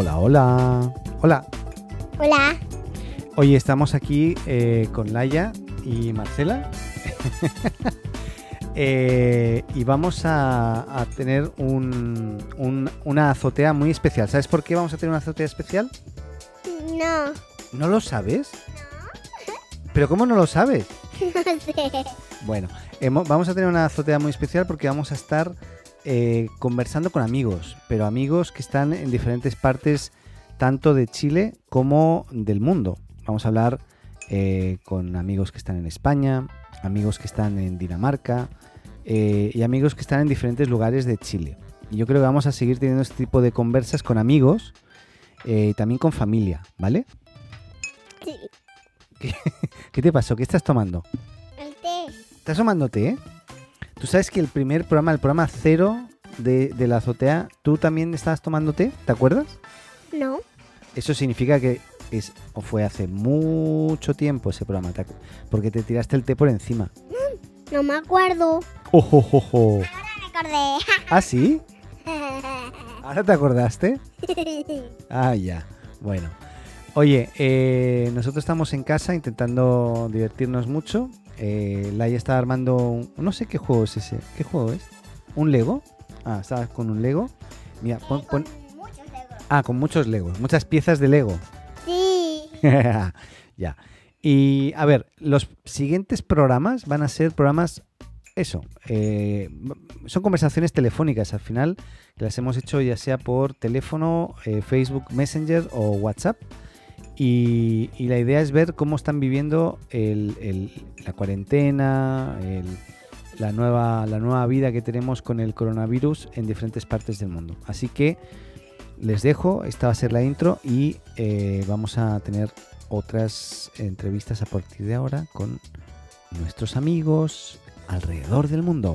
Hola, hola. Hola. Hola. Hoy estamos aquí eh, con Laia y Marcela. Eh, y vamos a, a tener un- un- una azotea muy especial. ¿Sabes por qué vamos a tener una azotea especial? No, ¿No lo sabes? ¿Pero cómo no lo sabes? no sé. Bueno, vamos a tener una azotea muy especial porque vamos a estar eh, conversando con amigos, pero amigos que están en diferentes partes tanto de Chile como del mundo. Vamos a hablar eh, con amigos que están en España, amigos que están en Dinamarca eh, y amigos que están en diferentes lugares de Chile. Y yo creo que vamos a seguir teniendo este tipo de conversas con amigos y también con familia, ¿vale? Sí, ¿Qué te pasó? ¿Qué estás tomando? el té. ¿Estás tomando té? Tú sabes que el primer programa, el programa cero de, de la azotea, tú también estabas tomando té, ¿te acuerdas? No, Eso significa que es, o fue hace mucho tiempo ese programa, ¿te acu- porque te tiraste el té por encima. no me acuerdo. ¡Oh, oh, oh, oh! Recordé. ¿Ah, sí? ¿Ahora te acordaste? Ah, ya. Bueno. Oye, eh, nosotros estamos en casa intentando divertirnos mucho. Eh, Laia está armando, un- no sé qué juego es ese. ¿Qué juego es? ¿Un Lego? Ah, estabas con un Lego. Mira, pon, pon- Ah, con muchos Legos, muchas piezas de Lego. Sí. ya. Y a ver, los siguientes programas van a ser programas, eso, eh, son conversaciones telefónicas al final, que las hemos hecho ya sea por teléfono, eh, Facebook Messenger o WhatsApp. Y, la idea es ver cómo están viviendo el- la cuarentena, el- la, nueva, la nueva vida que tenemos con el coronavirus en diferentes partes del mundo. Así que les dejo, esta va a ser la intro y eh, vamos a tener otras entrevistas a partir de ahora con nuestros amigos alrededor del mundo.